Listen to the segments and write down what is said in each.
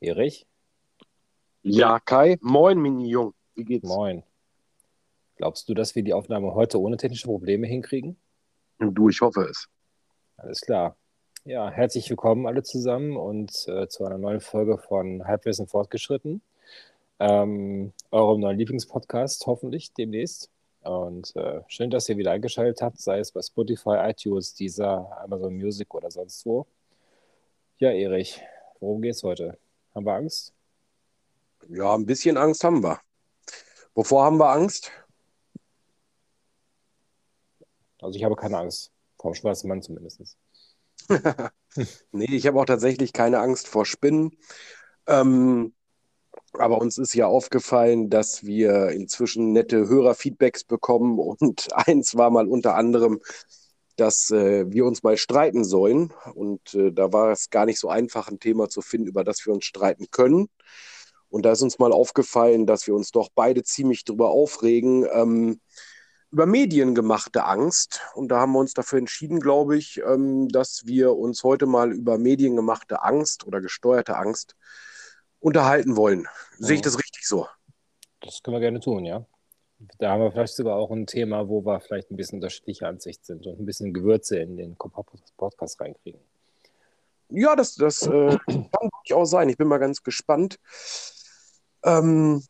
Erich? Ja, Kai. Moin, Mini-Jung. Wie geht's? Moin. Glaubst du, dass wir die Aufnahme heute ohne technische Probleme hinkriegen? Du, ich hoffe es. Alles klar. Ja, herzlich willkommen alle zusammen und äh, zu einer neuen Folge von Halbwissen fortgeschritten. Ähm, eurem neuen Lieblingspodcast hoffentlich demnächst. Und äh, schön, dass ihr wieder eingeschaltet habt, sei es bei Spotify, iTunes, dieser Amazon Music oder sonst wo. Ja, Erich, worum geht's heute? Haben wir Angst? Ja, ein bisschen Angst haben wir. Wovor haben wir Angst? Also ich habe keine Angst. Vor dem schwarzen Mann zumindest. nee, ich habe auch tatsächlich keine Angst vor Spinnen. Ähm, aber uns ist ja aufgefallen, dass wir inzwischen nette Hörerfeedbacks bekommen. Und eins war mal unter anderem, dass äh, wir uns mal streiten sollen. Und äh, da war es gar nicht so einfach, ein Thema zu finden, über das wir uns streiten können. Und da ist uns mal aufgefallen, dass wir uns doch beide ziemlich drüber aufregen, ähm, über mediengemachte Angst. Und da haben wir uns dafür entschieden, glaube ich, ähm, dass wir uns heute mal über mediengemachte Angst oder gesteuerte Angst unterhalten wollen. Mhm. Sehe ich das richtig so? Das können wir gerne tun, ja. Da haben wir vielleicht sogar auch ein Thema, wo wir vielleicht ein bisschen unterschiedliche Ansicht sind und ein bisschen Gewürze in den Podcast reinkriegen. Ja, das, das äh, kann durchaus sein. Ich bin mal ganz gespannt. Ähm,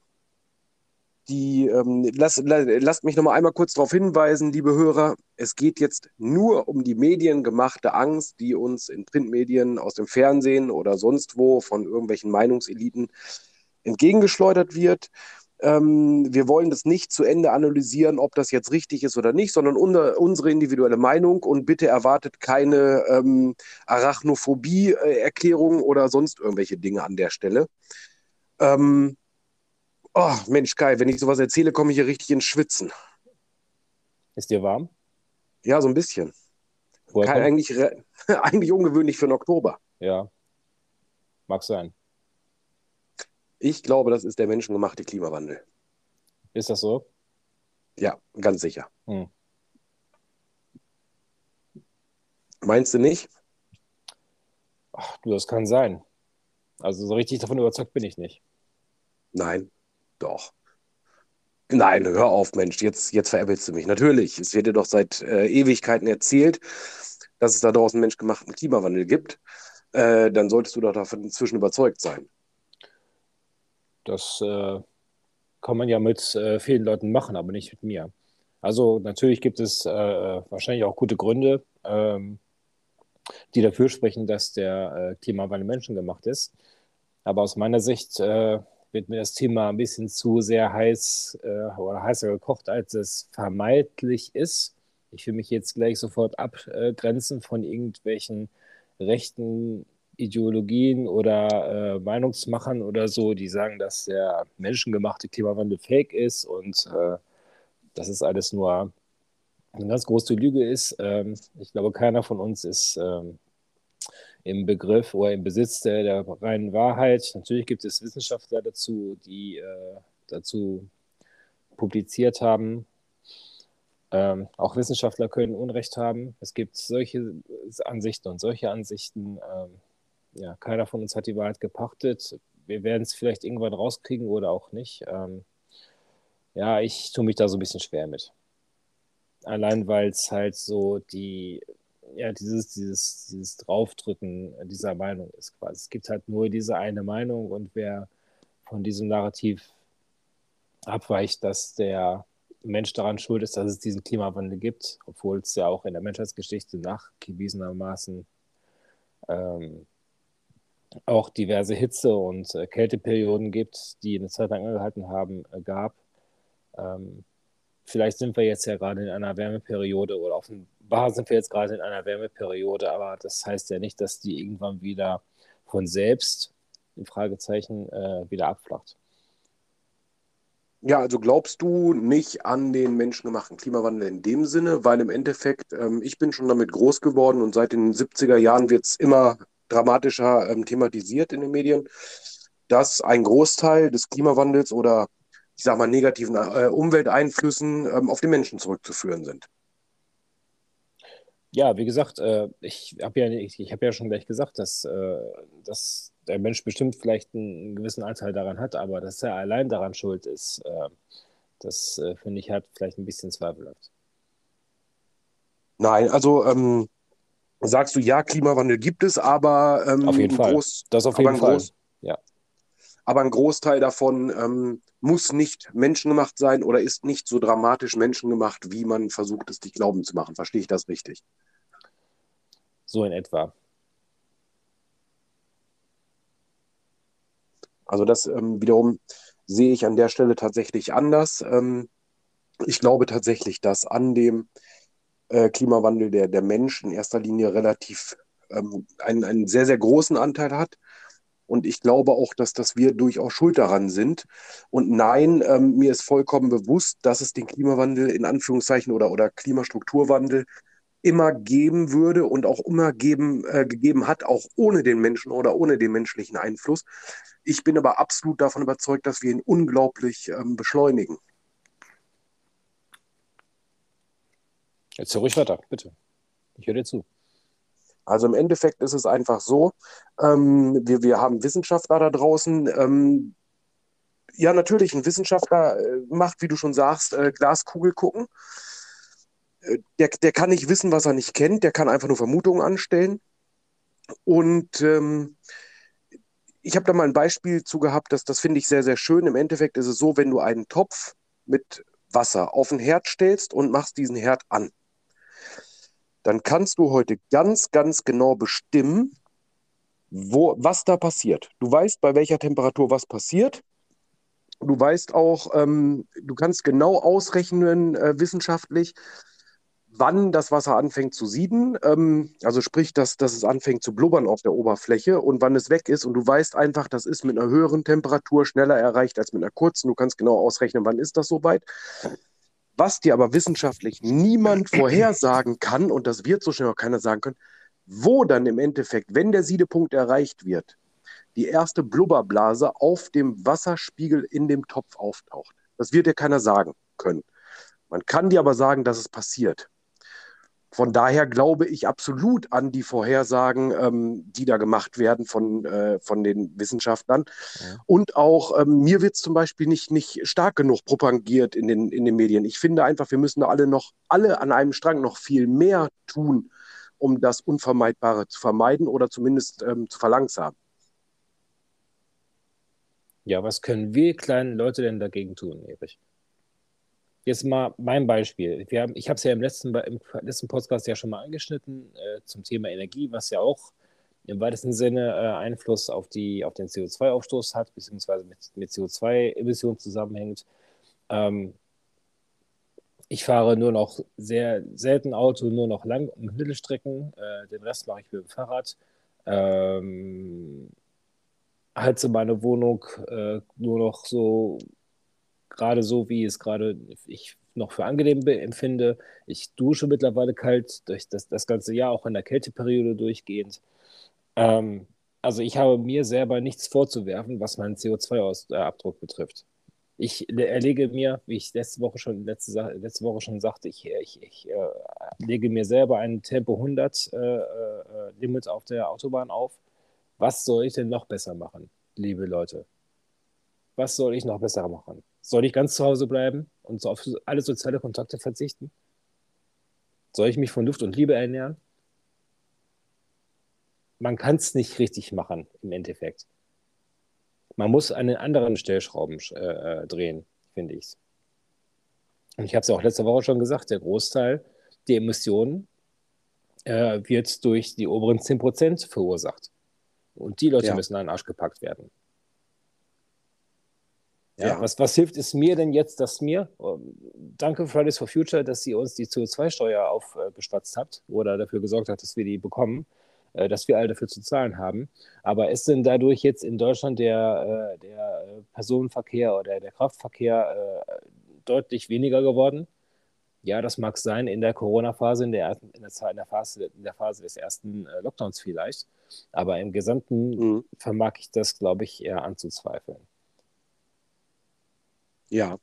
die, ähm, lass, la, lasst mich noch mal einmal kurz darauf hinweisen, liebe Hörer, es geht jetzt nur um die mediengemachte Angst, die uns in Printmedien aus dem Fernsehen oder sonst wo von irgendwelchen Meinungseliten entgegengeschleudert wird. Ähm, wir wollen das nicht zu Ende analysieren, ob das jetzt richtig ist oder nicht, sondern unser, unsere individuelle Meinung und bitte erwartet keine ähm, Arachnophobie-Erklärung oder sonst irgendwelche Dinge an der Stelle. Ähm, oh, Mensch, Kai, wenn ich sowas erzähle, komme ich hier richtig ins Schwitzen. Ist dir warm? Ja, so ein bisschen. Kai, eigentlich, eigentlich ungewöhnlich für den Oktober. Ja, mag sein. Ich glaube, das ist der menschengemachte Klimawandel. Ist das so? Ja, ganz sicher. Hm. Meinst du nicht? Ach, du, das kann sein. Also so richtig davon überzeugt bin ich nicht. Nein, doch. Nein, hör auf, Mensch, jetzt, jetzt veräppelst du mich. Natürlich, es wird dir doch seit äh, Ewigkeiten erzählt, dass es da draußen menschgemachten Klimawandel gibt. Äh, dann solltest du doch davon inzwischen überzeugt sein. Das äh, kann man ja mit äh, vielen Leuten machen, aber nicht mit mir. Also natürlich gibt es äh, wahrscheinlich auch gute Gründe, ähm, die dafür sprechen, dass der äh, Klimawandel menschengemacht ist. Aber aus meiner Sicht äh, wird mir das Thema ein bisschen zu sehr heiß äh, oder heißer gekocht, als es vermeintlich ist. Ich will mich jetzt gleich sofort abgrenzen von irgendwelchen rechten Ideologien oder äh, Meinungsmachern oder so, die sagen, dass der menschengemachte Klimawandel fake ist und äh, dass es alles nur eine ganz große Lüge ist. Ähm, ich glaube, keiner von uns ist ähm, im Begriff oder im Besitz der, der, reinen Wahrheit. Natürlich gibt es Wissenschaftler dazu, die äh, dazu publiziert haben. Ähm, auch Wissenschaftler können Unrecht haben. Es gibt solche Ansichten und solche Ansichten. Ähm, ja, keiner von uns hat die Wahrheit gepachtet. Wir werden es vielleicht irgendwann rauskriegen oder auch nicht. Ähm, ja, ich tue mich da so ein bisschen schwer mit. Allein weil es halt so die, ja, dieses, dieses, dieses Draufdrücken dieser Meinung ist quasi. Es gibt halt nur diese eine Meinung und wer von diesem Narrativ abweicht, dass der Mensch daran schuld ist, dass es diesen Klimawandel gibt, obwohl es ja auch in der Menschheitsgeschichte nachgewiesenermaßen ähm, auch diverse Hitze- und äh, Kälteperioden gibt, die eine Zeit lang angehalten haben, äh, gab. Ähm, vielleicht sind wir jetzt ja gerade in einer Wärmeperiode oder offenbar sind wir jetzt gerade in einer Wärmeperiode, aber das heißt ja nicht, dass die irgendwann wieder von selbst, im Fragezeichen, äh, wieder abflacht. Ja, also glaubst du nicht an den menschengemachten Klimawandel in dem Sinne, weil im Endeffekt, ähm, ich bin schon damit groß geworden und seit den 70er Jahren wird es immer dramatischer ähm, thematisiert in den Medien, dass ein Großteil des Klimawandels oder ich sage mal negativen äh, Umwelteinflüssen ähm, auf die Menschen zurückzuführen sind. Ja, wie gesagt, äh, ich habe ja, ich, ich hab ja schon gleich gesagt, dass, äh, dass der Mensch bestimmt vielleicht einen gewissen Anteil daran hat, aber dass er allein daran schuld ist, äh, das äh, finde ich halt vielleicht ein bisschen zweifelhaft. Nein, also ähm, sagst du ja, Klimawandel gibt es, aber ähm, auf jeden Fall. Groß, das auf jeden Fall. Groß, ja. Aber ein Großteil davon ähm, muss nicht menschengemacht sein oder ist nicht so dramatisch menschengemacht, wie man versucht, es dich glauben zu machen. Verstehe ich das richtig? So in etwa. Also das ähm, wiederum sehe ich an der Stelle tatsächlich anders. Ähm, ich glaube tatsächlich, dass an dem äh, Klimawandel der, der Mensch in erster Linie relativ ähm, einen, einen sehr, sehr großen Anteil hat. Und ich glaube auch, dass, dass wir durchaus schuld daran sind. Und nein, ähm, mir ist vollkommen bewusst, dass es den Klimawandel in Anführungszeichen oder, oder Klimastrukturwandel immer geben würde und auch immer geben, äh, gegeben hat, auch ohne den Menschen oder ohne den menschlichen Einfluss. Ich bin aber absolut davon überzeugt, dass wir ihn unglaublich ähm, beschleunigen. Jetzt ruhig weiter, bitte. Ich höre dir zu. Also im Endeffekt ist es einfach so, ähm, wir, wir haben Wissenschaftler da draußen. Ähm, ja, natürlich, ein Wissenschaftler äh, macht, wie du schon sagst, äh, Glaskugel gucken. Äh, der, der kann nicht wissen, was er nicht kennt, der kann einfach nur Vermutungen anstellen. Und ähm, ich habe da mal ein Beispiel zu gehabt, das, das finde ich sehr, sehr schön. Im Endeffekt ist es so, wenn du einen Topf mit Wasser auf den Herd stellst und machst diesen Herd an, dann kannst du heute ganz, ganz genau bestimmen, wo, was da passiert. Du weißt, bei welcher Temperatur was passiert. Du weißt auch, ähm, du kannst genau ausrechnen, äh, wissenschaftlich, wann das Wasser anfängt zu sieden, ähm, also sprich, dass, dass es anfängt zu blubbern auf der Oberfläche und wann es weg ist. Und du weißt einfach, das ist mit einer höheren Temperatur schneller erreicht als mit einer kurzen. Du kannst genau ausrechnen, wann ist das soweit. Was dir aber wissenschaftlich niemand vorhersagen kann, und das wird so schnell auch keiner sagen können, wo dann im Endeffekt, wenn der Siedepunkt erreicht wird, die erste Blubberblase auf dem Wasserspiegel in dem Topf auftaucht. Das wird dir keiner sagen können. Man kann dir aber sagen, dass es passiert. Von daher glaube ich absolut an die Vorhersagen, ähm, die da gemacht werden von, äh, von den Wissenschaftlern. Ja. Und auch ähm, mir wird es zum Beispiel nicht, nicht stark genug propagiert in den, in den Medien. Ich finde einfach, wir müssen da alle noch, alle an einem Strang noch viel mehr tun, um das Unvermeidbare zu vermeiden oder zumindest ähm, zu verlangsamen. Ja, was können wir kleinen Leute denn dagegen tun, Erich? Jetzt mal mein Beispiel. Wir haben, ich habe es ja im letzten, im letzten Podcast ja schon mal angeschnitten äh, zum Thema Energie, was ja auch im weitesten Sinne äh, Einfluss auf, die, auf den CO2-Ausstoß hat, beziehungsweise mit, mit CO2-Emissionen zusammenhängt. Ähm, ich fahre nur noch sehr selten Auto, nur noch Lang- und Mittelstrecken. Äh, den Rest mache ich mit dem Fahrrad. Ähm, heize meine Wohnung äh, nur noch so gerade so, wie es gerade ich noch für angenehm empfinde. Ich dusche mittlerweile kalt durch das, das ganze Jahr, auch in der Kälteperiode durchgehend. Ähm, also ich habe mir selber nichts vorzuwerfen, was meinen CO2-Abdruck betrifft. Ich erlege mir, wie ich letzte Woche schon, letzte, letzte Woche schon sagte, ich, ich, ich äh, lege mir selber ein Tempo 100 äh, äh, Limit auf der Autobahn auf. Was soll ich denn noch besser machen, liebe Leute? Was soll ich noch besser machen? Soll ich ganz zu Hause bleiben und so auf alle soziale Kontakte verzichten? Soll ich mich von Luft und Liebe ernähren? Man kann es nicht richtig machen im Endeffekt. Man muss an den anderen Stellschrauben äh, äh drehen, finde ich. Und ich habe es ja auch letzte Woche schon gesagt, der Großteil der Emissionen äh, wird durch die oberen 10% verursacht. Und die Leute ja. müssen an den Arsch gepackt werden. Ja. Was, was hilft es mir denn jetzt, dass mir, ähm, danke Fridays for Future, dass sie uns die CO2-Steuer aufgespatzt hat oder dafür gesorgt hat, dass wir die bekommen, äh, dass wir alle dafür zu zahlen haben. Aber ist denn dadurch jetzt in Deutschland der, äh, der Personenverkehr oder der Kraftverkehr äh, deutlich weniger geworden? Ja, das mag sein in der Corona-Phase, in der, in, der, in, der Phase, in der Phase des ersten Lockdowns vielleicht. Aber im Gesamten mhm. vermag ich das, glaube ich, eher anzuzweifeln. Ja.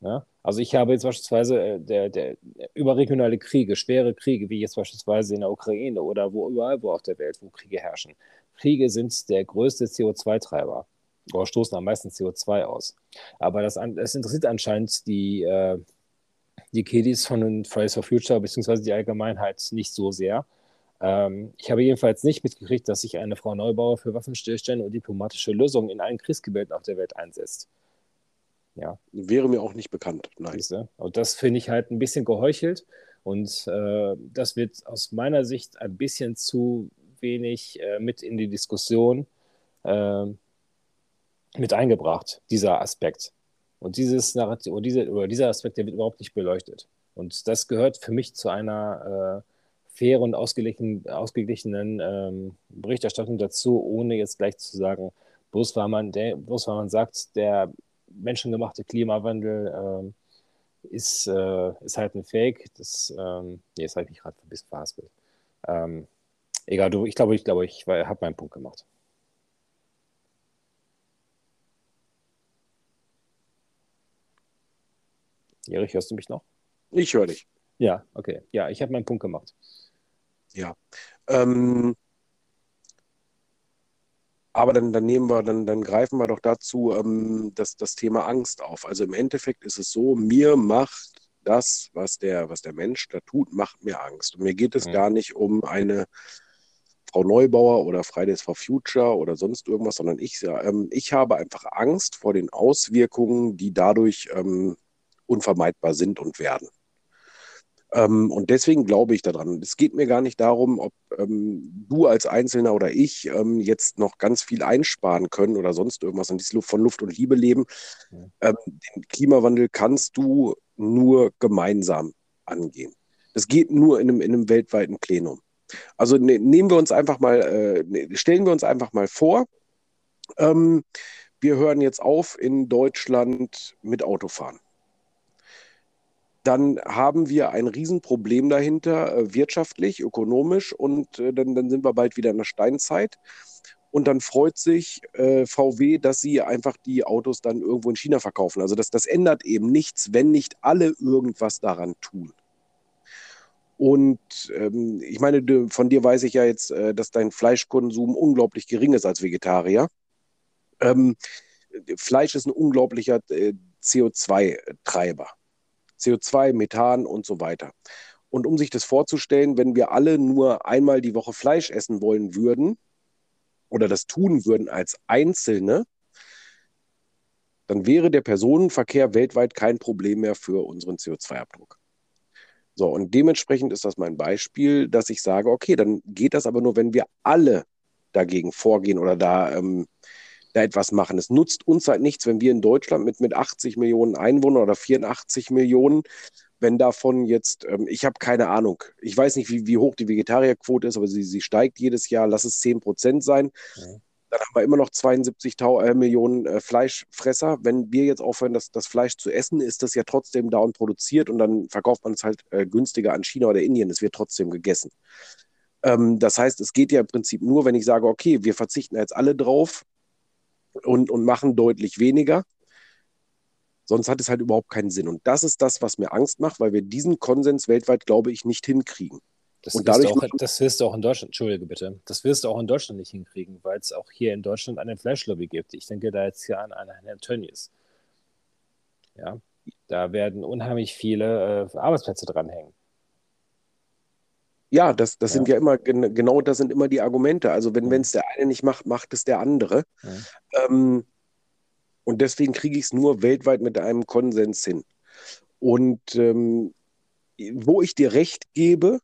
ja. Also ich habe jetzt beispielsweise äh, der, der, überregionale Kriege, schwere Kriege, wie jetzt beispielsweise in der Ukraine oder wo überall wo auf der Welt, wo Kriege herrschen. Kriege sind der größte CO2-Treiber oder stoßen am meisten CO2 aus. Aber das, das interessiert anscheinend die, äh, die Kiddies von Fridays for Future beziehungsweise die Allgemeinheit nicht so sehr. Ähm, ich habe jedenfalls nicht mitgekriegt, dass sich eine Frau Neubauer für Waffenstillstände und diplomatische Lösungen in allen Kriegsgebieten auf der Welt einsetzt. Ja. Wäre mir auch nicht bekannt, nein. Und das finde ich halt ein bisschen geheuchelt und äh, das wird aus meiner Sicht ein bisschen zu wenig äh, mit in die Diskussion äh, mit eingebracht, dieser Aspekt. Und dieses Narrativ, oder, diese, oder dieser Aspekt, der wird überhaupt nicht beleuchtet. Und das gehört für mich zu einer äh, fairen und ausgeglichen, ausgeglichenen ähm, Berichterstattung dazu, ohne jetzt gleich zu sagen, bloß weil man, der, bloß weil man sagt, der menschengemachte Klimawandel äh, ist, äh, ist halt ein Fake. Das, ähm, nee, das habe ich mich gerade ein bisschen verhaspelt. Ähm, egal, du, ich glaube, ich glaube, ich habe meinen Punkt gemacht. Erich, hörst du mich noch? Ich höre dich. Ja, okay. Ja, ich habe meinen Punkt gemacht. Ja. Ähm, aber dann, dann nehmen wir, dann, dann greifen wir doch dazu ähm, das, das Thema Angst auf. Also im Endeffekt ist es so, mir macht das, was der, was der Mensch da tut, macht mir Angst. Und mir geht es mhm. gar nicht um eine Frau Neubauer oder Fridays for Future oder sonst irgendwas, sondern ich, ähm, ich habe einfach Angst vor den Auswirkungen, die dadurch ähm, unvermeidbar sind und werden. Ähm, und deswegen glaube ich daran. Es geht mir gar nicht darum, ob ähm, du als Einzelner oder ich ähm, jetzt noch ganz viel einsparen können oder sonst irgendwas und dieses von Luft und Liebe leben. Ähm, den Klimawandel kannst du nur gemeinsam angehen. Das geht nur in einem, in einem weltweiten Plenum. Also ne, nehmen wir uns einfach mal, äh, ne, stellen wir uns einfach mal vor, ähm, wir hören jetzt auf in Deutschland mit Autofahren dann haben wir ein Riesenproblem dahinter, äh, wirtschaftlich, ökonomisch, und äh, dann, dann sind wir bald wieder in der Steinzeit. Und dann freut sich äh, VW, dass sie einfach die Autos dann irgendwo in China verkaufen. Also das, das ändert eben nichts, wenn nicht alle irgendwas daran tun. Und ähm, ich meine, du, von dir weiß ich ja jetzt, äh, dass dein Fleischkonsum unglaublich gering ist als Vegetarier. Ähm, Fleisch ist ein unglaublicher äh, CO2-Treiber. CO2, Methan und so weiter. Und um sich das vorzustellen, wenn wir alle nur einmal die Woche Fleisch essen wollen würden oder das tun würden als Einzelne, dann wäre der Personenverkehr weltweit kein Problem mehr für unseren CO2-Abdruck. So, und dementsprechend ist das mein Beispiel, dass ich sage, okay, dann geht das aber nur, wenn wir alle dagegen vorgehen oder da ähm, da etwas machen. Es nutzt uns halt nichts, wenn wir in Deutschland mit, mit 80 Millionen Einwohnern oder 84 Millionen, wenn davon jetzt, ähm, ich habe keine Ahnung, ich weiß nicht, wie, wie hoch die Vegetarierquote ist, aber sie, sie steigt jedes Jahr, lass es 10 Prozent sein. Ja. Dann haben wir immer noch 72 äh, Millionen äh, Fleischfresser. Wenn wir jetzt aufhören, das, das Fleisch zu essen, ist das ja trotzdem da und produziert und dann verkauft man es halt äh, günstiger an China oder Indien. Es wird trotzdem gegessen. Ähm, das heißt, es geht ja im Prinzip nur, wenn ich sage, okay, wir verzichten jetzt alle drauf, und, und machen deutlich weniger. Sonst hat es halt überhaupt keinen Sinn. Und das ist das, was mir Angst macht, weil wir diesen Konsens weltweit, glaube ich, nicht hinkriegen. Das, und dadurch auch, das wirst du auch in Deutschland, Entschuldige bitte, das wirst du auch in Deutschland nicht hinkriegen, weil es auch hier in Deutschland eine Fleischlobby gibt. Ich denke da jetzt hier an einen Herrn Tönnies. Ja, da werden unheimlich viele äh, Arbeitsplätze dranhängen. Ja, das, das ja. sind ja immer, genau das sind immer die Argumente. Also wenn es der eine nicht macht, macht es der andere. Ähm, und deswegen kriege ich es nur weltweit mit einem Konsens hin. Und ähm, wo ich dir recht gebe,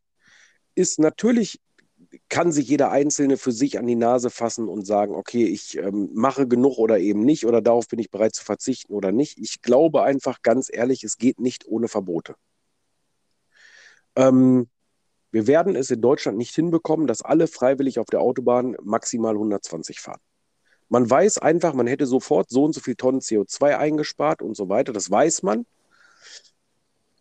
ist natürlich, kann sich jeder Einzelne für sich an die Nase fassen und sagen, okay, ich ähm, mache genug oder eben nicht oder darauf bin ich bereit zu verzichten oder nicht. Ich glaube einfach ganz ehrlich, es geht nicht ohne Verbote. Ähm, wir werden es in Deutschland nicht hinbekommen, dass alle freiwillig auf der Autobahn maximal 120 fahren. Man weiß einfach, man hätte sofort so und so viel Tonnen CO2 eingespart und so weiter. Das weiß man.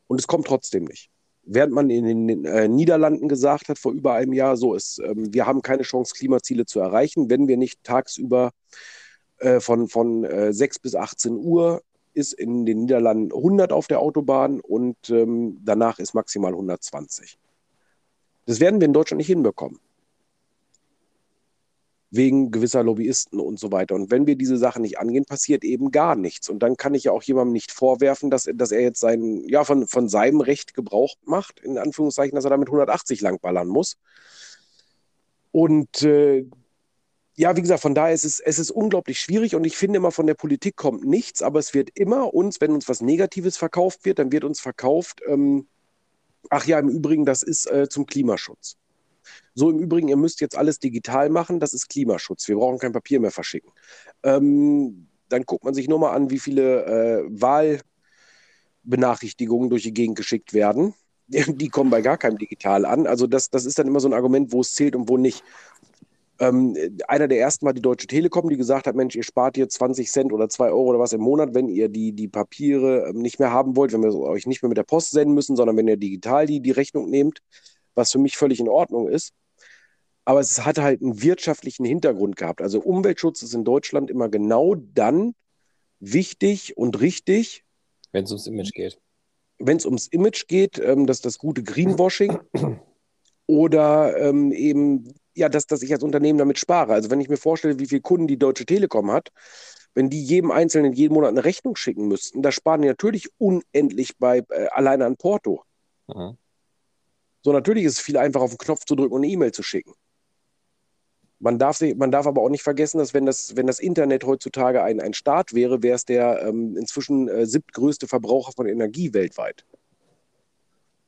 Und es kommt trotzdem nicht. Während man in den äh, Niederlanden gesagt hat, vor über einem Jahr, so ist, ähm, wir haben keine Chance, Klimaziele zu erreichen, wenn wir nicht tagsüber äh, von, von äh, 6 bis 18 Uhr ist in den Niederlanden 100 auf der Autobahn und ähm, danach ist maximal 120. Das werden wir in Deutschland nicht hinbekommen. wegen gewisser Lobbyisten und so weiter. Und wenn wir diese Sachen nicht angehen, passiert eben gar nichts. Und dann kann ich ja auch jemandem nicht vorwerfen, dass, dass er jetzt sein, ja, von, von seinem Recht Gebrauch macht, in Anführungszeichen, dass er damit 180 langballern muss. Und äh, ja, wie gesagt, von daher ist es, es ist unglaublich schwierig und ich finde immer, von der Politik kommt nichts, aber es wird immer uns, wenn uns was Negatives verkauft wird, dann wird uns verkauft, ähm, ach ja, im Übrigen, das ist äh, zum Klimaschutz. So im Übrigen, ihr müsst jetzt alles digital machen, das ist Klimaschutz. Wir brauchen kein Papier mehr verschicken. Ähm, dann guckt man sich nur mal an, wie viele äh, Wahlbenachrichtigungen durch die Gegend geschickt werden. Die kommen bei gar keinem digital an. Also das, das ist dann immer so ein Argument, wo es zählt und wo nicht. Ähm, einer der ersten war die Deutsche Telekom, die gesagt hat, Mensch, ihr spart hier 20 Cent oder 2 Euro oder was im Monat, wenn ihr die, die Papiere ähm, nicht mehr haben wollt, wenn wir euch nicht mehr mit der Post senden müssen, sondern wenn ihr digital die, die Rechnung nehmt, was für mich völlig in Ordnung ist. Aber es hat halt einen wirtschaftlichen Hintergrund gehabt. Also Umweltschutz ist in Deutschland immer genau dann wichtig und richtig. Wenn es ums Image geht. Wenn es ums Image geht, ähm, dass das gute Greenwashing oder ähm, eben ja, dass, dass ich als Unternehmen damit spare. Also wenn ich mir vorstelle, wie viele Kunden die Deutsche Telekom hat, wenn die jedem Einzelnen jeden Monat eine Rechnung schicken müssten, da sparen die natürlich unendlich bei äh, alleine an Porto. Mhm. So, natürlich ist es viel einfacher, auf den Knopf zu drücken und eine E-Mail zu schicken. Man darf, man darf aber auch nicht vergessen, dass wenn das, wenn das Internet heutzutage ein, ein Staat wäre, wäre es der ähm, inzwischen äh, siebtgrößte Verbraucher von Energie weltweit.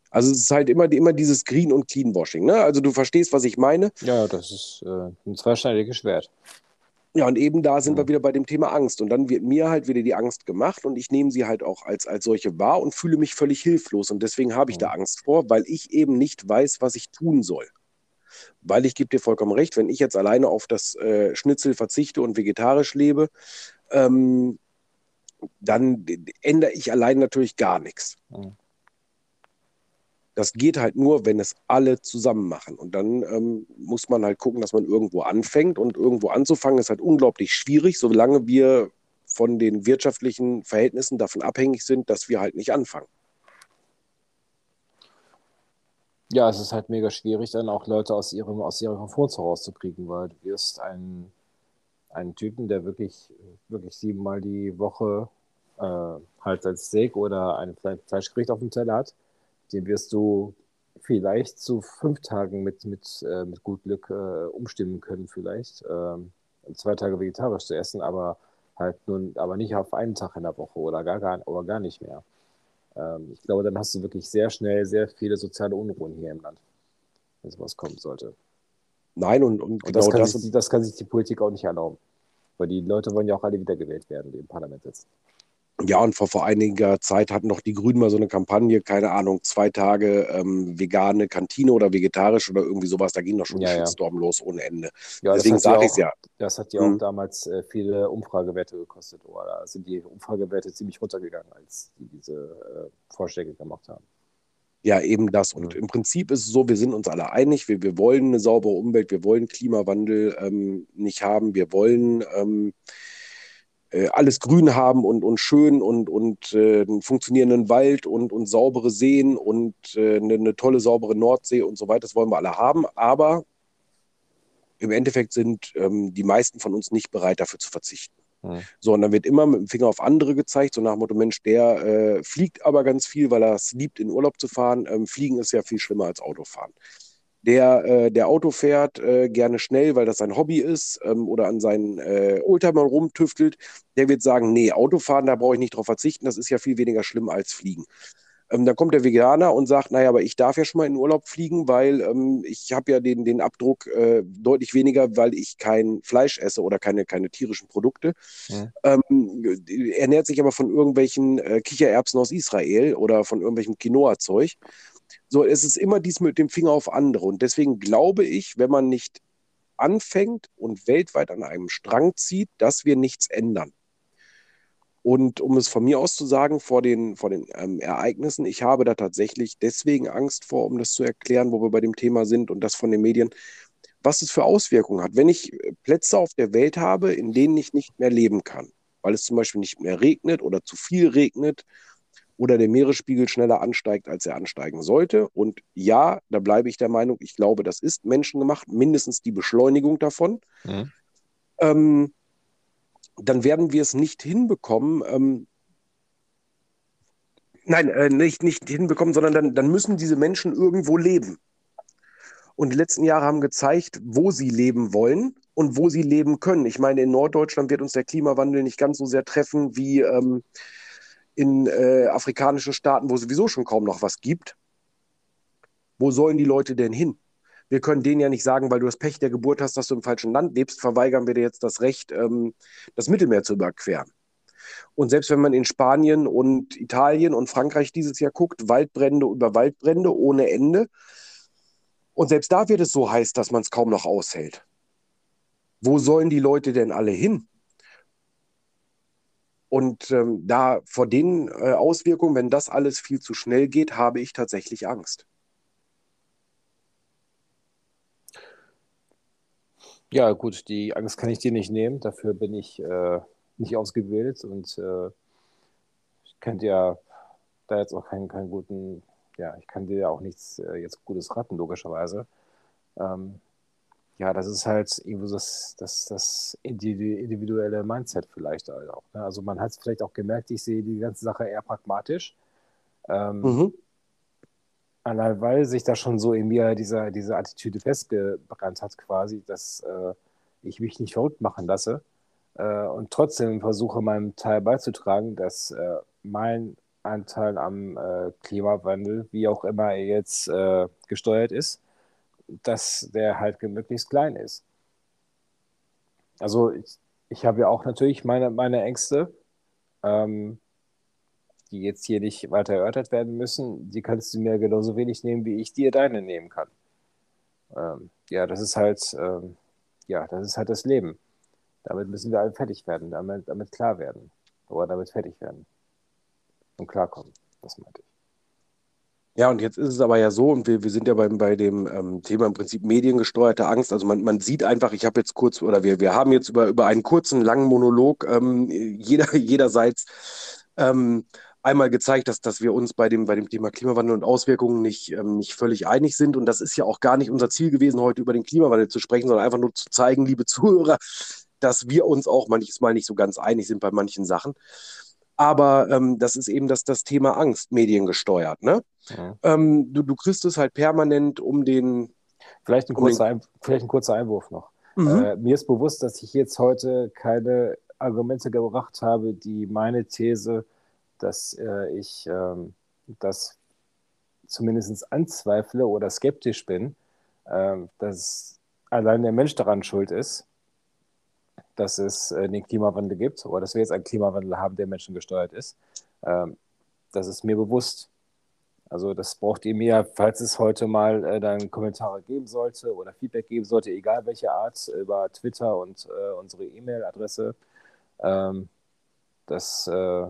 Also es ist halt immer, immer dieses Green- und Cleanwashing. Ne? Also du verstehst, was ich meine. Ja, das ist äh, ein zweischneidiges Schwert. Ja, und eben da sind ja. wir wieder bei dem Thema Angst. Und dann wird mir halt wieder die Angst gemacht und ich nehme sie halt auch als, als solche wahr und fühle mich völlig hilflos. Und deswegen habe ich ja. da Angst vor, weil ich eben nicht weiß, was ich tun soll. Weil ich gebe dir vollkommen recht, wenn ich jetzt alleine auf das äh, Schnitzel verzichte und vegetarisch lebe, ähm, dann ändere ich allein natürlich gar nichts. Ja. Das geht halt nur, wenn es alle zusammen machen. Und dann ähm, muss man halt gucken, dass man irgendwo anfängt. Und irgendwo anzufangen ist halt unglaublich schwierig, solange wir von den wirtschaftlichen Verhältnissen davon abhängig sind, dass wir halt nicht anfangen. Ja, es ist halt mega schwierig, dann auch Leute aus ihrem, aus ihrer Komfortzone rauszukriegen, weil du wirst einen, einen Typen, der wirklich, wirklich siebenmal die Woche äh, halt als Steak oder ein Fleischgericht auf dem Teller hat, den wirst du vielleicht zu fünf Tagen mit, mit, äh, mit gut Glück äh, umstimmen können, vielleicht. Ähm, zwei Tage vegetarisch zu essen, aber halt nun, aber nicht auf einen Tag in der Woche oder gar, gar, oder gar nicht mehr. Ähm, ich glaube, dann hast du wirklich sehr schnell sehr viele soziale Unruhen hier im Land, wenn sowas kommen sollte. Nein, und, und, und genau das kann, das, sich, das kann sich die Politik auch nicht erlauben. Weil die Leute wollen ja auch alle wiedergewählt werden, die im Parlament sitzen. Ja, und vor, vor einiger Zeit hatten noch die Grünen mal so eine Kampagne, keine Ahnung, zwei Tage ähm, vegane Kantine oder vegetarisch oder irgendwie sowas. Da ging doch schon ja, ein Shitstorm ja. los ohne Ende. Ja, Deswegen sage ich es ja. Das hat ja auch mhm. damals äh, viele Umfragewerte gekostet. Oder sind die Umfragewerte ziemlich runtergegangen, als die diese äh, Vorschläge gemacht haben. Ja, eben das. Und mhm. im Prinzip ist es so, wir sind uns alle einig, wir, wir wollen eine saubere Umwelt, wir wollen Klimawandel ähm, nicht haben, wir wollen ähm, äh, alles grün haben und, und schön und, und äh, einen funktionierenden Wald und, und saubere Seen und äh, eine, eine, tolle, saubere Nordsee und so weiter. Das wollen wir alle haben. Aber im Endeffekt sind ähm, die meisten von uns nicht bereit, dafür zu verzichten. Mhm. So, und dann wird immer mit dem Finger auf andere gezeigt, so nach dem Motto, Mensch, der äh, fliegt aber ganz viel, weil er es liebt, in Urlaub zu fahren. Ähm, Fliegen ist ja viel schlimmer als Autofahren der, äh, der Auto fährt, äh, gerne schnell, weil das sein Hobby ist ähm, oder an seinen äh, Oldtimer rumtüftelt, der wird sagen, nee, Autofahren, da brauche ich nicht drauf verzichten, das ist ja viel weniger schlimm als Fliegen. Ähm, dann kommt der Veganer und sagt, naja, aber ich darf ja schon mal in Urlaub fliegen, weil ähm, ich habe ja den, den Abdruck äh, deutlich weniger, weil ich kein Fleisch esse oder keine, keine tierischen Produkte. Ja. Ähm, ernährt sich aber von irgendwelchen äh, Kichererbsen aus Israel oder von irgendwelchem Quinoa-Zeug. So, es ist immer dies mit dem Finger auf andere. Und deswegen glaube ich, wenn man nicht anfängt und weltweit an einem Strang zieht, dass wir nichts ändern. Und um es von mir aus zu sagen, vor den, vor den ähm, Ereignissen, ich habe da tatsächlich deswegen Angst vor, um das zu erklären, wo wir bei dem Thema sind und das von den Medien, was es für Auswirkungen hat. Wenn ich äh, Plätze auf der Welt habe, in denen ich nicht mehr leben kann, weil es zum Beispiel nicht mehr regnet oder zu viel regnet oder der Meeresspiegel schneller ansteigt, als er ansteigen sollte. Und ja, da bleibe ich der Meinung, ich glaube, das ist menschengemacht, mindestens die Beschleunigung davon. Mhm. Ähm, dann werden wir es nicht hinbekommen, ähm, nein, äh, nicht, nicht hinbekommen, sondern dann, dann müssen diese Menschen irgendwo leben. Und die letzten Jahre haben gezeigt, wo sie leben wollen und wo sie leben können. Ich meine, in Norddeutschland wird uns der Klimawandel nicht ganz so sehr treffen wie ähm, in äh, afrikanischen Staaten, wo sowieso schon kaum noch was gibt. Wo sollen die Leute denn hin? Wir können denen ja nicht sagen, weil du das Pech der Geburt hast, dass du im falschen Land lebst, verweigern wir dir jetzt das Recht, ähm, das Mittelmeer zu überqueren. Und selbst wenn man in Spanien und Italien und Frankreich dieses Jahr guckt, Waldbrände über Waldbrände ohne Ende. Und selbst da wird es so heiß, dass man es kaum noch aushält. Wo sollen die Leute denn alle hin? Und ähm, da vor den äh, Auswirkungen, wenn das alles viel zu schnell geht, habe ich tatsächlich Angst. Ja, gut, die Angst kann ich dir nicht nehmen. Dafür bin ich äh, nicht ausgebildet und äh, ich könnte ja da jetzt auch keinen, keinen guten, ja, ich kann dir ja auch nichts äh, jetzt Gutes raten, logischerweise. Ähm, ja, das ist halt irgendwo das, das, das individuelle Mindset vielleicht auch. Ne? Also man hat es vielleicht auch gemerkt, ich sehe die ganze Sache eher pragmatisch. Ähm, mhm. Allein weil sich da schon so in mir diese, diese Attitüde festgebrannt hat, quasi, dass äh, ich mich nicht verrückt machen lasse äh, und trotzdem versuche, meinen Teil beizutragen, dass äh, mein Anteil am äh, Klimawandel, wie auch immer er jetzt äh, gesteuert ist, dass der halt möglichst klein ist. Also ich, ich habe ja auch natürlich meine, meine Ängste, ähm, die jetzt hier nicht weiter erörtert werden müssen. Die kannst du mir genauso wenig nehmen, wie ich dir deine nehmen kann. Ähm, ja, das ist halt, ähm, ja, das ist halt das Leben. Damit müssen wir alle fertig werden, damit, damit klar werden. Oder damit fertig werden. Und klarkommen. Das meinte ich. Ja, und jetzt ist es aber ja so, und wir, wir sind ja beim, bei dem ähm, Thema im Prinzip mediengesteuerte Angst. Also man, man sieht einfach, ich habe jetzt kurz, oder wir, wir haben jetzt über, über einen kurzen, langen Monolog ähm, jeder, jederseits ähm, einmal gezeigt, dass, dass wir uns bei dem, bei dem Thema Klimawandel und Auswirkungen nicht, ähm, nicht völlig einig sind. Und das ist ja auch gar nicht unser Ziel gewesen, heute über den Klimawandel zu sprechen, sondern einfach nur zu zeigen, liebe Zuhörer, dass wir uns auch manches Mal nicht so ganz einig sind bei manchen Sachen. Aber ähm, das ist eben das, das Thema Angst, mediengesteuert. Ne? Ja. Ähm, du, du kriegst es halt permanent um den. Vielleicht ein, um kurzer, den... Vielleicht ein kurzer Einwurf noch. Mhm. Äh, mir ist bewusst, dass ich jetzt heute keine Argumente gebracht habe, die meine These, dass äh, ich ähm, das zumindest anzweifle oder skeptisch bin, äh, dass allein der Mensch daran schuld ist, dass es äh, den Klimawandel gibt oder dass wir jetzt einen Klimawandel haben, der menschengesteuert ist. Ähm, das ist mir bewusst. Also das braucht ihr mir, falls es heute mal äh, dann Kommentare geben sollte oder Feedback geben sollte, egal welche Art, über Twitter und äh, unsere E-Mail-Adresse. Ähm, das äh,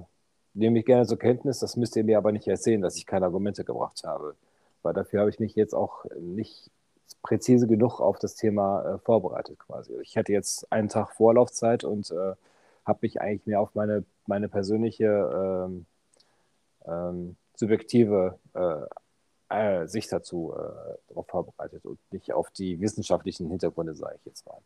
nehme ich gerne zur Kenntnis. Das müsst ihr mir aber nicht erzählen, dass ich keine Argumente gebracht habe. Weil dafür habe ich mich jetzt auch nicht präzise genug auf das Thema äh, vorbereitet quasi. Ich hatte jetzt einen Tag Vorlaufzeit und äh, habe mich eigentlich mehr auf meine, meine persönliche ähm, ähm, subjektive äh, äh Sicht dazu äh, darauf vorbereitet und nicht auf die wissenschaftlichen Hintergründe, sage ich jetzt mal.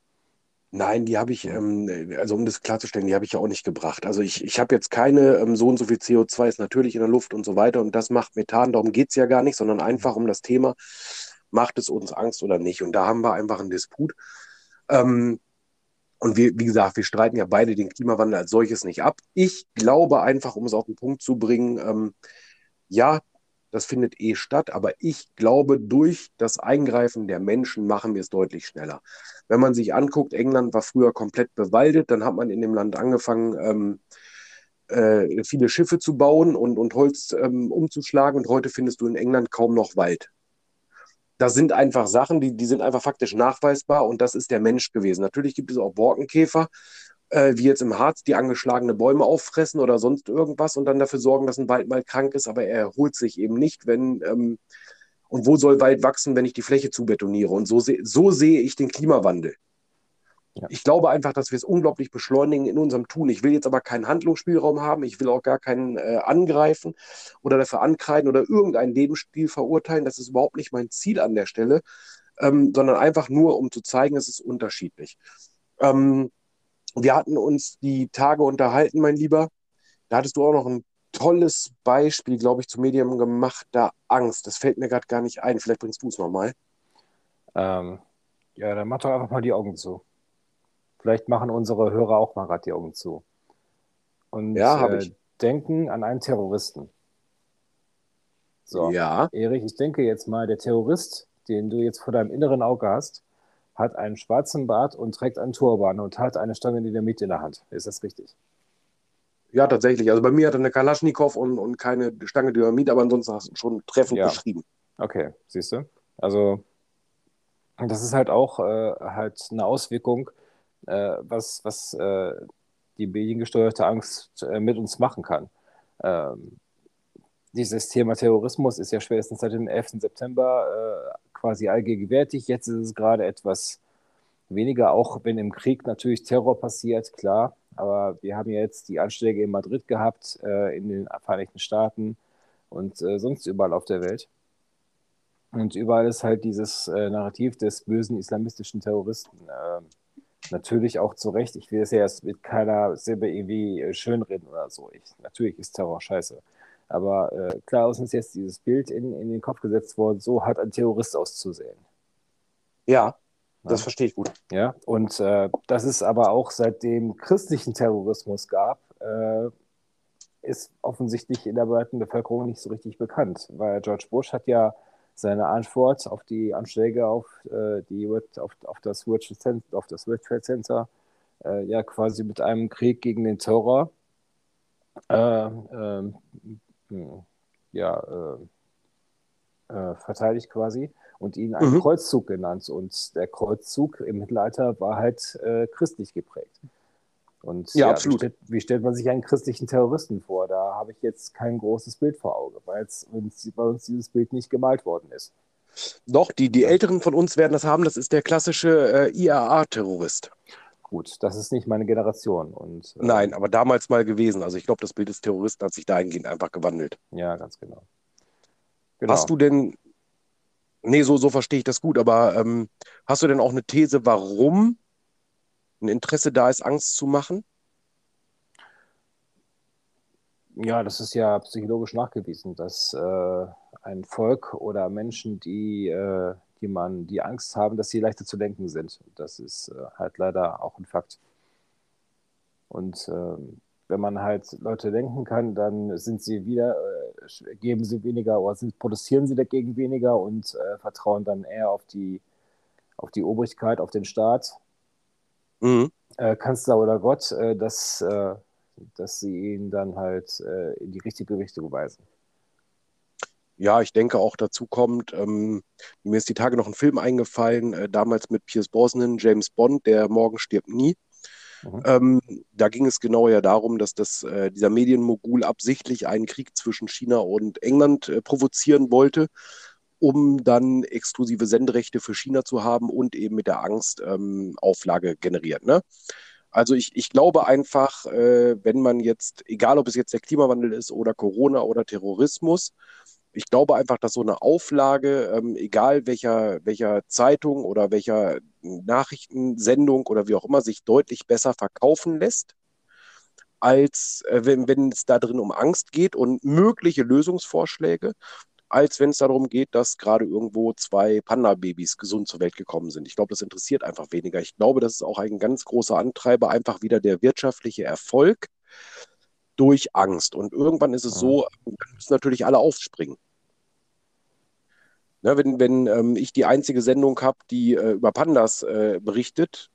Nein, die habe ich, ähm, also um das klarzustellen, die habe ich ja auch nicht gebracht. Also ich, ich habe jetzt keine ähm, so und so viel CO2 ist natürlich in der Luft und so weiter und das macht Methan, darum geht es ja gar nicht, sondern einfach um das Thema, macht es uns Angst oder nicht? Und da haben wir einfach einen Disput. Ähm, und wir, wie gesagt, wir streiten ja beide den Klimawandel als solches nicht ab. Ich glaube einfach, um es auf den Punkt zu bringen, ähm, ja, das findet eh statt, aber ich glaube, durch das Eingreifen der Menschen machen wir es deutlich schneller. Wenn man sich anguckt, England war früher komplett bewaldet, dann hat man in dem Land angefangen, ähm, äh, viele Schiffe zu bauen und, und Holz ähm, umzuschlagen und heute findest du in England kaum noch Wald das sind einfach Sachen, die, die sind einfach faktisch nachweisbar und das ist der Mensch gewesen. Natürlich gibt es auch Borkenkäfer, äh, wie jetzt im Harz, die angeschlagene Bäume auffressen oder sonst irgendwas und dann dafür sorgen, dass ein Wald mal krank ist, aber er erholt sich eben nicht, wenn. Ähm, und wo soll Wald wachsen, wenn ich die Fläche zubetoniere? Und so, se so sehe ich den Klimawandel. Ja. Ich glaube einfach, dass wir es unglaublich beschleunigen in unserem Tun. Ich will jetzt aber keinen Handlungsspielraum haben. Ich will auch gar keinen äh, angreifen oder dafür ankreiden oder irgendeinen Lebensstil verurteilen. Das ist überhaupt nicht mein Ziel an der Stelle, ähm, sondern einfach nur, um zu zeigen, es ist unterschiedlich. Ähm, wir hatten uns die Tage unterhalten, mein Lieber. Da hattest du auch noch ein tolles Beispiel, glaube ich, zu Medium gemachter Angst. Das fällt mir gerade gar nicht ein. Vielleicht bringst du es nochmal. Ähm, ja, dann mach doch einfach mal die Augen zu. Vielleicht machen unsere Hörer auch mal gerade die Augen zu. Und ja, äh, denken an einen Terroristen. So, ja. Erich, ich denke jetzt mal, der Terrorist, den du jetzt vor deinem inneren Auge hast, hat einen schwarzen Bart und trägt einen Turban und hat eine Stange Dynamit in der Hand. Ist das richtig? Ja, tatsächlich. Also bei mir hat er eine Kalaschnikow und, und keine Stange Dynamit, aber ansonsten hast du schon treffend ja. beschrieben. Okay, siehst du? Also das ist halt auch äh, halt eine Auswirkung äh, was, was äh, die mediengesteuerte Angst äh, mit uns machen kann. Ähm, dieses Thema Terrorismus ist ja spätestens seit dem 11. September äh, quasi allgegenwärtig. Jetzt ist es gerade etwas weniger, auch wenn im Krieg natürlich Terror passiert, klar. Aber wir haben ja jetzt die Anschläge in Madrid gehabt, äh, in den Vereinigten Staaten und äh, sonst überall auf der Welt. Und überall ist halt dieses Narrativ des bösen islamistischen Terroristen. Ähm, Natürlich auch zu Recht. Ich will es ja jetzt mit keiner Silbe irgendwie äh, schönreden oder so. Ich, natürlich ist Terror scheiße. Aber äh, klar ist uns jetzt dieses Bild in, in den Kopf gesetzt worden, so hat ein Terrorist auszusehen. Ja, das ja. verstehe ich gut. Ja, und äh, das ist aber auch seitdem christlichen Terrorismus gab, äh, ist offensichtlich in der breiten Bevölkerung nicht so richtig bekannt, weil George Bush hat ja seine Antwort auf die Anschläge auf, äh, die, auf, auf, das World Trade Center, auf das World Trade Center äh, ja quasi mit einem Krieg gegen den Terror äh, ähm, ja, äh, äh, verteidigt quasi und ihn einen mhm. Kreuzzug genannt. Und der Kreuzzug im Mittelalter war halt äh, christlich geprägt. Und ja, ja absolut. Wie stellt, wie stellt, man sich einen christlichen Terroristen vor? Da habe ich jetzt kein großes Bild vor Auge, weil uns, bei uns dieses Bild nicht gemalt worden ist. Doch, die, die Älteren von uns werden das haben. Das ist der klassische äh, IAA-Terrorist. Gut, das ist nicht meine Generation. Und, äh, Nein, aber damals mal gewesen. Also ich glaube, das Bild des Terroristen hat sich dahingehend einfach gewandelt. Ja, ganz genau. genau. Hast du denn, nee, so, so verstehe ich das gut, aber ähm, hast du denn auch eine These, warum ein Interesse da ist, Angst zu machen? Ja, das ist ja psychologisch nachgewiesen, dass äh, ein Volk oder Menschen, die, äh, die man, die Angst haben, dass sie leichter zu denken sind. Das ist äh, halt leider auch ein Fakt. Und ähm, wenn man halt Leute denken kann, dann sind sie wieder, äh, geben sie weniger oder sind, protestieren sie dagegen weniger und äh, vertrauen dann eher auf die, auf die Obrigkeit, auf den Staat mhm. äh, Kanzler oder Gott, äh, dass, äh, dass sie ihn dann halt in die richtige Richtung weisen. Ja, ich denke auch dazu kommt, ähm, mir ist die Tage noch ein Film eingefallen, äh, damals mit Pierce Brosnan, James Bond, der Morgen stirbt nie. Mhm. Ähm, da ging es genau ja darum, dass das, äh, dieser Medienmogul absichtlich einen Krieg zwischen China und England äh, provozieren wollte um dann exklusive Senderechte für China zu haben und eben mit der Angst ähm, Auflage generiert. Ne? Also ich, ich glaube einfach, äh, wenn man jetzt, egal ob es jetzt der Klimawandel ist oder Corona oder Terrorismus, ich glaube einfach, dass so eine Auflage, ähm, egal welcher, welcher Zeitung oder welcher Nachrichtensendung oder wie auch immer, sich deutlich besser verkaufen lässt, als äh, wenn, wenn es da drin um Angst geht und mögliche Lösungsvorschläge als wenn es darum geht, dass gerade irgendwo zwei Panda-Babys gesund zur Welt gekommen sind. Ich glaube, das interessiert einfach weniger. Ich glaube, das ist auch ein ganz großer Antreiber, einfach wieder der wirtschaftliche Erfolg durch Angst. Und irgendwann ist es so, dann müssen natürlich alle aufspringen. Ne, wenn wenn ähm, ich die einzige Sendung habe, die äh, über Pandas äh, berichtet,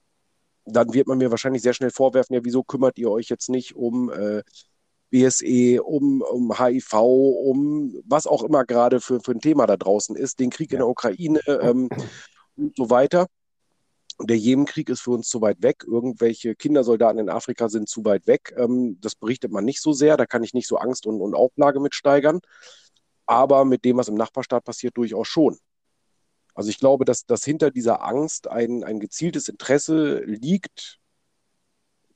dann wird man mir wahrscheinlich sehr schnell vorwerfen, ja, wieso kümmert ihr euch jetzt nicht um äh, BSE, um, um HIV, um was auch immer gerade für, für ein Thema da draußen ist, den Krieg ja. in der Ukraine ähm, und so weiter. Der Jemenkrieg ist für uns zu weit weg. Irgendwelche Kindersoldaten in Afrika sind zu weit weg. Ähm, das berichtet man nicht so sehr. Da kann ich nicht so Angst und, und Auflage mit steigern. Aber mit dem, was im Nachbarstaat passiert, durchaus schon. Also ich glaube, dass, dass hinter dieser Angst ein, ein gezieltes Interesse liegt,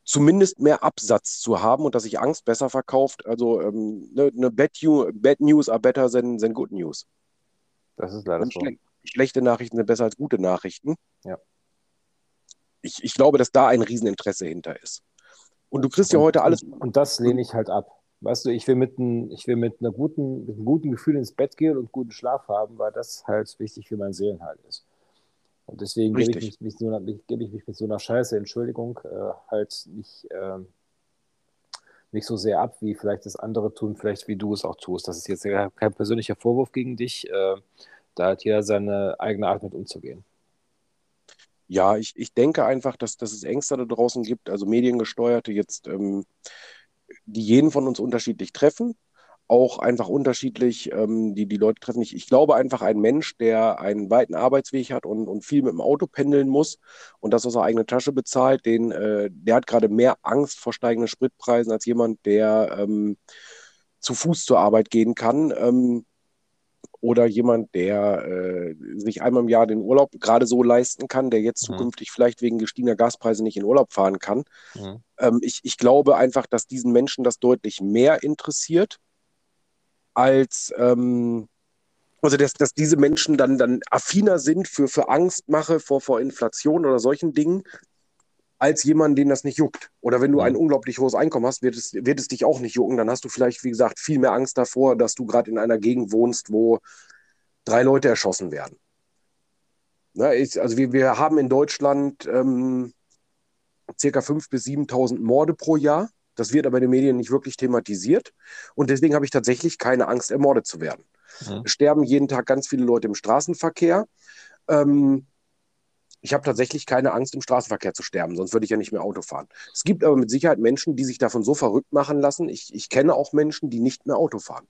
zumindest mehr Absatz zu haben und dass sich Angst besser verkauft. Also ähm, ne, ne bad, bad, News are better than, than good news. Das ist leider so. Schle schlechte Nachrichten sind besser als gute Nachrichten. Ja. Ich, ich glaube, dass da ein Rieseninteresse hinter ist. Und du kriegst ja heute alles. Und das lehne ich halt ab. Weißt du, ich will mit, ein, ich will mit, einer guten, mit einem guten Gefühl ins Bett gehen und guten Schlaf haben, weil das halt wichtig für mein Seelenheil ist. Und deswegen gebe ich, mich, mich so, gebe ich mich mit so einer Scheiße, Entschuldigung, äh, halt nicht, äh, nicht so sehr ab, wie vielleicht das andere tun, vielleicht wie du es auch tust. Das ist jetzt kein persönlicher Vorwurf gegen dich. Äh, da hat jeder seine eigene Art mit umzugehen. Ja, ich, ich denke einfach, dass, dass es Ängste da draußen gibt, also mediengesteuerte jetzt, ähm, die jeden von uns unterschiedlich treffen, auch einfach unterschiedlich, ähm, die, die Leute treffen nicht. Ich glaube einfach, ein Mensch, der einen weiten Arbeitsweg hat und, und viel mit dem Auto pendeln muss und das aus der eigenen Tasche bezahlt, den, äh, der hat gerade mehr Angst vor steigenden Spritpreisen als jemand, der ähm, zu Fuß zur Arbeit gehen kann. Ähm, oder jemand, der äh, sich einmal im Jahr den Urlaub gerade so leisten kann, der jetzt mhm. zukünftig vielleicht wegen gestiegener Gaspreise nicht in Urlaub fahren kann. Mhm. Ähm, ich, ich glaube einfach, dass diesen Menschen das deutlich mehr interessiert, als ähm, also dass, dass diese Menschen dann, dann affiner sind für, für Angstmache vor, vor Inflation oder solchen Dingen, als jemand, den das nicht juckt. Oder wenn du mhm. ein unglaublich hohes Einkommen hast, wird es, wird es dich auch nicht jucken. Dann hast du vielleicht, wie gesagt, viel mehr Angst davor, dass du gerade in einer Gegend wohnst, wo drei Leute erschossen werden. Na, ich, also wir, wir haben in Deutschland ähm, circa 5.000 bis 7.000 Morde pro Jahr. Das wird aber in den Medien nicht wirklich thematisiert. Und deswegen habe ich tatsächlich keine Angst, ermordet zu werden. Mhm. Es sterben jeden Tag ganz viele Leute im Straßenverkehr. Ähm, ich habe tatsächlich keine Angst, im Straßenverkehr zu sterben, sonst würde ich ja nicht mehr Auto fahren. Es gibt aber mit Sicherheit Menschen, die sich davon so verrückt machen lassen. Ich, ich kenne auch Menschen, die nicht mehr Auto fahren.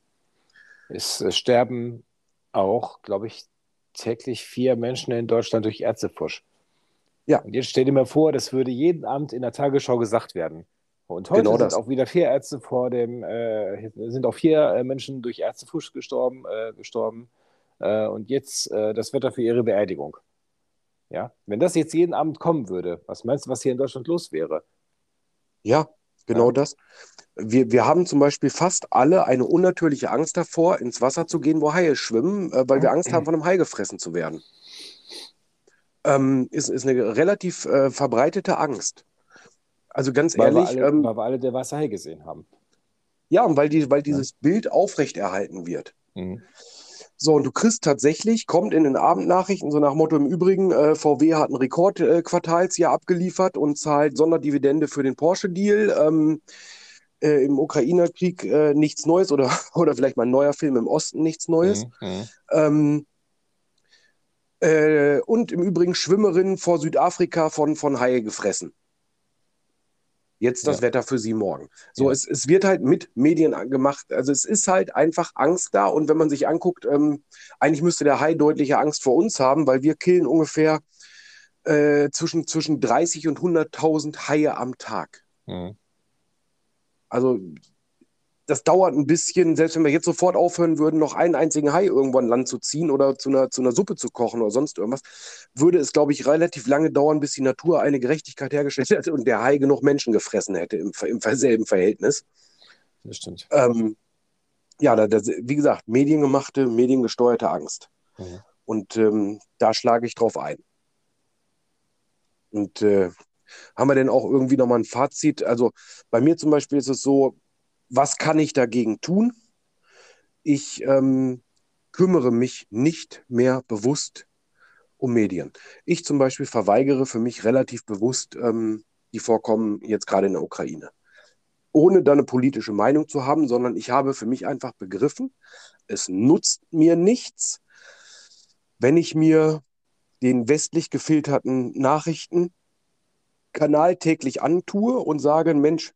Es äh, sterben auch, glaube ich, täglich vier Menschen in Deutschland durch Ärztefusch. Ja. Und jetzt stell dir mal vor, das würde jeden Abend in der Tagesschau gesagt werden. Und heute genau sind auch wieder vier Ärzte vor dem, äh, sind auch vier äh, Menschen durch Ärztefusch gestorben, äh, gestorben. Äh, und jetzt das Wetter für ihre Beerdigung. Ja, wenn das jetzt jeden Abend kommen würde, was meinst du, was hier in Deutschland los wäre? Ja, genau ja. das. Wir, wir haben zum Beispiel fast alle eine unnatürliche Angst davor, ins Wasser zu gehen, wo Haie schwimmen, äh, weil wir Angst haben, von einem Hai gefressen zu werden. Ähm, ist, ist eine relativ äh, verbreitete Angst. Also ganz weil ehrlich. Wir alle, ähm, weil wir alle der weiße Hai gesehen haben. Ja, und weil, die, weil dieses ja. Bild aufrechterhalten wird. Mhm. So, und du kriegst tatsächlich, kommt in den Abendnachrichten so nach Motto im Übrigen, äh, VW hat ein Rekordquartalsjahr äh, abgeliefert und zahlt Sonderdividende für den Porsche-Deal. Ähm, äh, Im Ukraine-Krieg äh, nichts Neues oder, oder vielleicht mal ein neuer Film im Osten nichts Neues. Mhm. mhm. Ähm, äh, und im Übrigen Schwimmerinnen vor Südafrika von, von Haie gefressen. Jetzt das ja. Wetter für Sie morgen. So, ja. es, es wird halt mit Medien gemacht. Also es ist halt einfach Angst da. Und wenn man sich anguckt, ähm, eigentlich müsste der Hai deutliche Angst vor uns haben, weil wir killen ungefähr äh, zwischen, zwischen 30 und 100.000 Haie am Tag. Mhm. Also das dauert ein bisschen, selbst wenn wir jetzt sofort aufhören würden, noch einen einzigen Hai irgendwo an Land zu ziehen oder zu einer, zu einer Suppe zu kochen oder sonst irgendwas, würde es, glaube ich, relativ lange dauern, bis die Natur eine Gerechtigkeit hergestellt hätte und der Hai genug Menschen gefressen hätte im, im selben Verhältnis. Das stimmt. Ähm, ja, da, das, wie gesagt, mediengemachte, mediengesteuerte Angst. Mhm. Und ähm, da schlage ich drauf ein. Und äh, haben wir denn auch irgendwie nochmal ein Fazit? Also bei mir zum Beispiel ist es so, was kann ich dagegen tun? Ich ähm, kümmere mich nicht mehr bewusst um Medien. Ich zum Beispiel verweigere für mich relativ bewusst ähm, die Vorkommen jetzt gerade in der Ukraine. Ohne da eine politische Meinung zu haben, sondern ich habe für mich einfach begriffen, es nutzt mir nichts, wenn ich mir den westlich gefilterten Nachrichtenkanal täglich antue und sage, Mensch,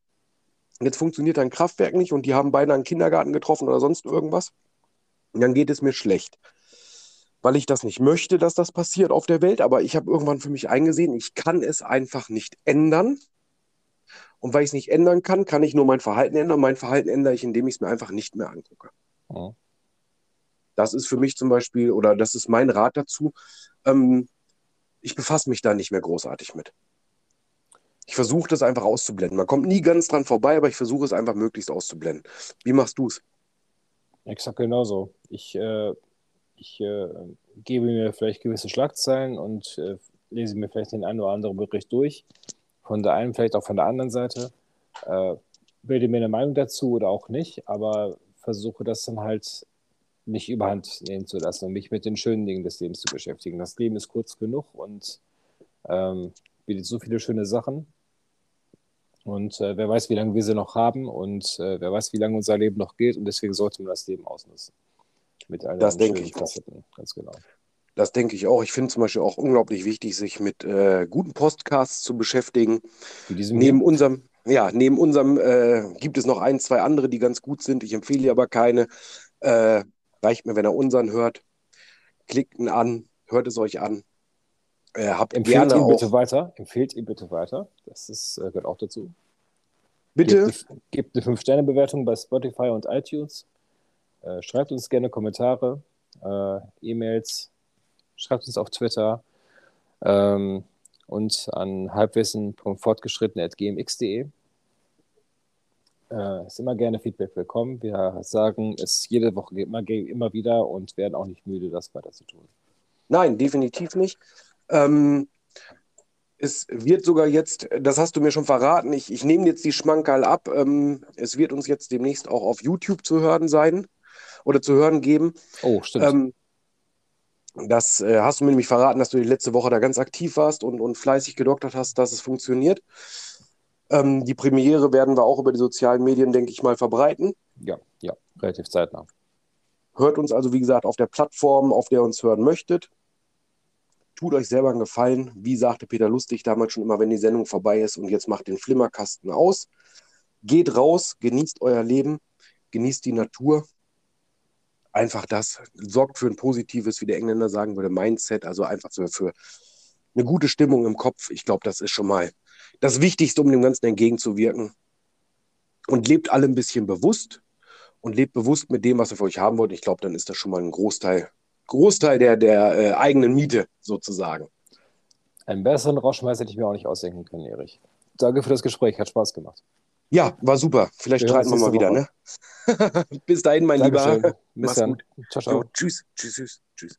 Jetzt funktioniert ein Kraftwerk nicht und die haben beinahe einen Kindergarten getroffen oder sonst irgendwas. Und dann geht es mir schlecht. Weil ich das nicht möchte, dass das passiert auf der Welt, aber ich habe irgendwann für mich eingesehen, ich kann es einfach nicht ändern. Und weil ich es nicht ändern kann, kann ich nur mein Verhalten ändern. Und mein Verhalten ändere ich, indem ich es mir einfach nicht mehr angucke. Ja. Das ist für mich zum Beispiel, oder das ist mein Rat dazu. Ähm, ich befasse mich da nicht mehr großartig mit. Ich versuche das einfach auszublenden. Man kommt nie ganz dran vorbei, aber ich versuche es einfach möglichst auszublenden. Wie machst du es? Exakt genauso. Ich, äh, ich äh, gebe mir vielleicht gewisse Schlagzeilen und äh, lese mir vielleicht den einen oder anderen Bericht durch. Von der einen, vielleicht auch von der anderen Seite. Äh, bilde mir eine Meinung dazu oder auch nicht, aber versuche das dann halt nicht überhand nehmen zu lassen und mich mit den schönen Dingen des Lebens zu beschäftigen. Das Leben ist kurz genug und ähm, bietet so viele schöne Sachen. Und äh, wer weiß, wie lange wir sie noch haben und äh, wer weiß, wie lange unser Leben noch geht. Und deswegen sollte man das Leben ausnutzen. Mit all das denke ich Facetten. Ganz genau. Das denke ich auch. Ich finde zum Beispiel auch unglaublich wichtig, sich mit äh, guten Podcasts zu beschäftigen. Neben hier? unserem, ja, neben unserem äh, gibt es noch ein, zwei andere, die ganz gut sind. Ich empfehle aber keine. Äh, reicht mir, wenn er unseren hört. Klickt ihn an, hört es euch an. Äh, habt Empfehlt ihn bitte weiter. Empfehlt ihn bitte weiter. Das ist, äh, gehört auch dazu. Bitte? Gebt eine 5-Sterne-Bewertung bei Spotify und iTunes. Äh, schreibt uns gerne Kommentare, äh, E-Mails, schreibt uns auf Twitter ähm, und an halbwissen.fortgeschritten.gmx.de. Äh, ist immer gerne Feedback willkommen. Wir sagen es jede Woche immer, immer wieder und werden auch nicht müde, das weiter zu tun. Nein, definitiv nicht. Ähm, es wird sogar jetzt, das hast du mir schon verraten, ich, ich nehme jetzt die Schmankerl ab. Ähm, es wird uns jetzt demnächst auch auf YouTube zu hören sein oder zu hören geben. Oh, stimmt. Ähm, das äh, hast du mir nämlich verraten, dass du die letzte Woche da ganz aktiv warst und, und fleißig gedoktert hast, dass es funktioniert. Ähm, die Premiere werden wir auch über die sozialen Medien, denke ich mal, verbreiten. Ja, ja, relativ zeitnah. Hört uns also, wie gesagt, auf der Plattform, auf der ihr uns hören möchtet tut euch selber einen Gefallen. Wie sagte Peter Lustig damals schon immer, wenn die Sendung vorbei ist und jetzt macht den Flimmerkasten aus. Geht raus, genießt euer Leben, genießt die Natur. Einfach das. Sorgt für ein positives, wie der Engländer sagen würde, Mindset, also einfach für, für eine gute Stimmung im Kopf. Ich glaube, das ist schon mal das Wichtigste, um dem Ganzen entgegenzuwirken. Und lebt alle ein bisschen bewusst und lebt bewusst mit dem, was ihr für euch haben wollt. Ich glaube, dann ist das schon mal ein Großteil Großteil der, der äh, eigenen Miete sozusagen. Einen besseren Rauschmeister hätte ich mir auch nicht ausdenken können, Erich. Danke für das Gespräch, hat Spaß gemacht. Ja, war super. Vielleicht wir streiten wir mal wieder, ne? Bis dahin, mein Dankeschön. Lieber. Bis Mach's dann. Gut. Ciao, ciao. Jo, tschüss, tschüss, tschüss, tschüss.